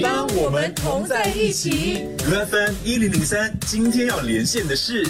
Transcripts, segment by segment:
当我们同在一起，FM 一零零三，今天要连线的是。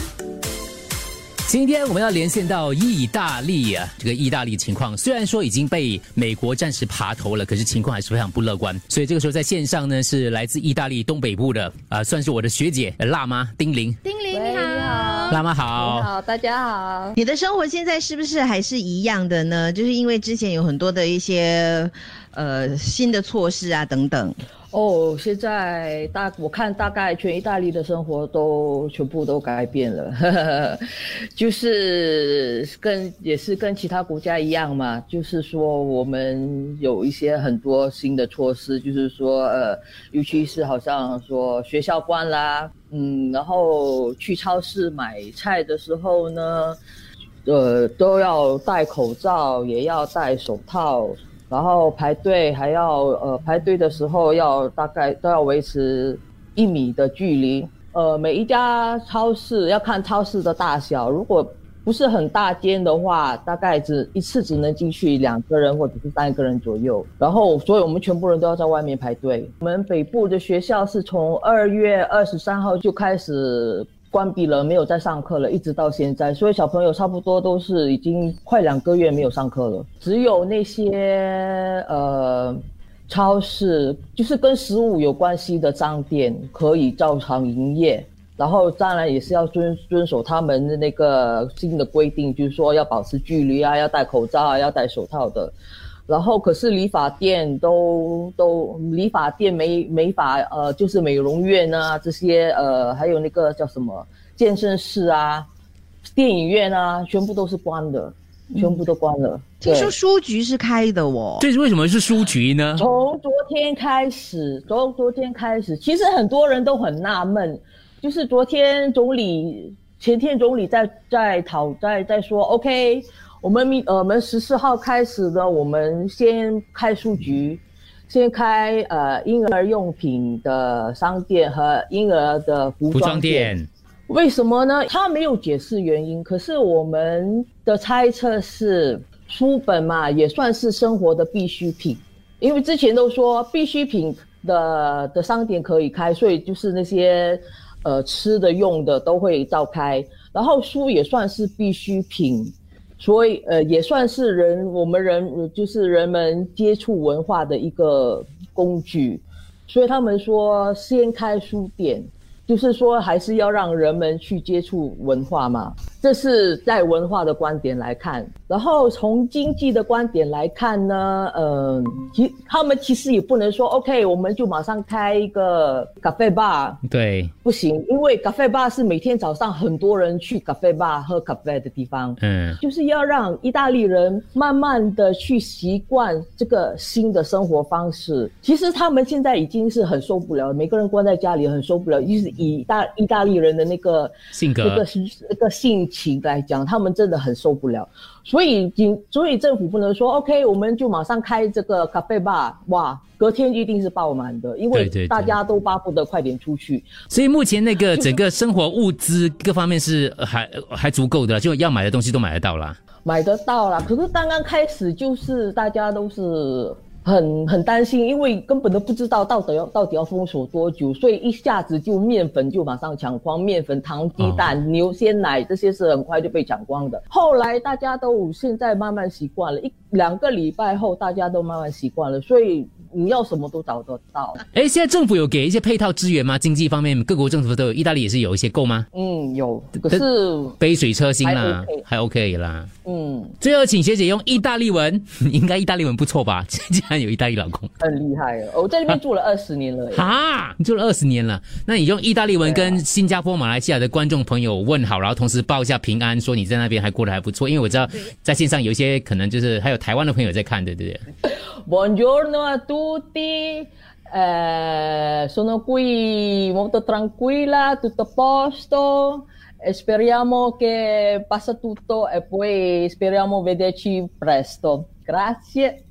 今天我们要连线到意大利啊，这个意大利情况虽然说已经被美国暂时爬头了，可是情况还是非常不乐观。所以这个时候在线上呢，是来自意大利东北部的啊，算是我的学姐辣妈丁玲。丁玲你好，辣妈好，你好，大家好。你的生活现在是不是还是一样的呢？就是因为之前有很多的一些呃新的措施啊等等。哦，现在大我看大概全意大利的生活都全部都改变了，就是跟也是跟其他国家一样嘛，就是说我们有一些很多新的措施，就是说呃，尤其是好像说学校关啦，嗯，然后去超市买菜的时候呢，呃，都要戴口罩，也要戴手套。然后排队还要呃排队的时候要大概都要维持一米的距离。呃，每一家超市要看超市的大小，如果不是很大间的话，大概只一次只能进去两个人或者是三个人左右。然后，所以我们全部人都要在外面排队。我们北部的学校是从二月二十三号就开始。关闭了，没有再上课了，一直到现在，所以小朋友差不多都是已经快两个月没有上课了。只有那些呃超市，就是跟食物有关系的商店可以照常营业，然后当然也是要遵遵守他们的那个新的规定，就是说要保持距离啊，要戴口罩啊，要戴手套的。然后，可是理发店都都理发店美美发呃，就是美容院啊，这些呃，还有那个叫什么健身室啊，电影院啊，全部都是关的，全部都关了。听说书局是开的哦。这是为什么是书局呢？从昨天开始，从昨天开始，其实很多人都很纳闷，就是昨天总理、前天总理在在讨在在说，OK。我们明呃，我们十四号开始呢，我们先开书局，先开呃婴儿用品的商店和婴儿的服装店。为什么呢？他没有解释原因。可是我们的猜测是，书本嘛也算是生活的必需品，因为之前都说必需品的的商店可以开，所以就是那些呃吃的用的都会照开。然后书也算是必需品。所以，呃，也算是人我们人就是人们接触文化的一个工具，所以他们说先开书店。就是说，还是要让人们去接触文化嘛，这是在文化的观点来看。然后从经济的观点来看呢，呃，其他们其实也不能说 OK，我们就马上开一个咖啡吧。对，不行，因为咖啡吧是每天早上很多人去咖啡吧喝咖啡的地方。嗯，就是要让意大利人慢慢的去习惯这个新的生活方式。其实他们现在已经是很受不了，每个人关在家里很受不了，就是。以大意大利人的那个性格、那个那个性情来讲，他们真的很受不了。所以，警所以政府不能说 OK，我们就马上开这个咖啡吧，哇，隔天一定是爆满的，因为大家都巴不得快点出去。所以目前那个整个生活物资各方面是还还足够的，就要买的东西都买得到啦。买得到啦。可是刚刚开始就是大家都是。很很担心，因为根本都不知道到底要到底要封锁多久，所以一下子就面粉就马上抢光，面粉、糖、鸡蛋、牛鲜奶这些是很快就被抢光的。后来大家都现在慢慢习惯了，一两个礼拜后大家都慢慢习惯了，所以。你要什么都找得到。哎，现在政府有给一些配套资源吗？经济方面，各国政府都有，意大利也是有一些够吗？嗯，有，可是杯水车薪啦，还 OK 啦。嗯，最后请学姐用意大利文，应该意大利文不错吧？有意大利老公，很厉害哦！我在那边住了二十年了。哈，你住了二十年了，那你用意大利文跟新加坡、马来西亚的观众朋友问好，然后同时报一下平安，说你在那边还过得还不错。因为我知道在线上有一些可能就是还有台湾的朋友在看，对对对。Buongiorno a tutti, eh, sono qui molto tranquilla, tutto a posto. E speriamo che passa tutto e poi speriamo vederci presto. Grazie.